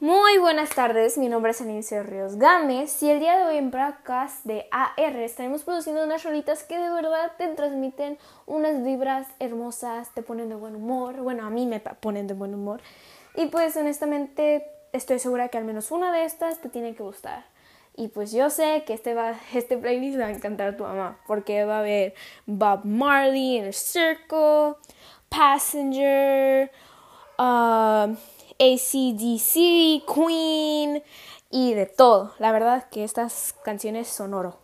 Muy buenas tardes, mi nombre es Anicio Ríos Gámez y el día de hoy en Bracas de AR estaremos produciendo unas rolitas que de verdad te transmiten unas vibras hermosas, te ponen de buen humor, bueno, a mí me ponen de buen humor y pues honestamente estoy segura que al menos una de estas te tiene que gustar. Y pues yo sé que este, este playlist va a encantar a tu mamá porque va a haber Bob Marley, Inner Circle, Passenger, uh, ACDC, Queen y de todo. La verdad que estas canciones son oro.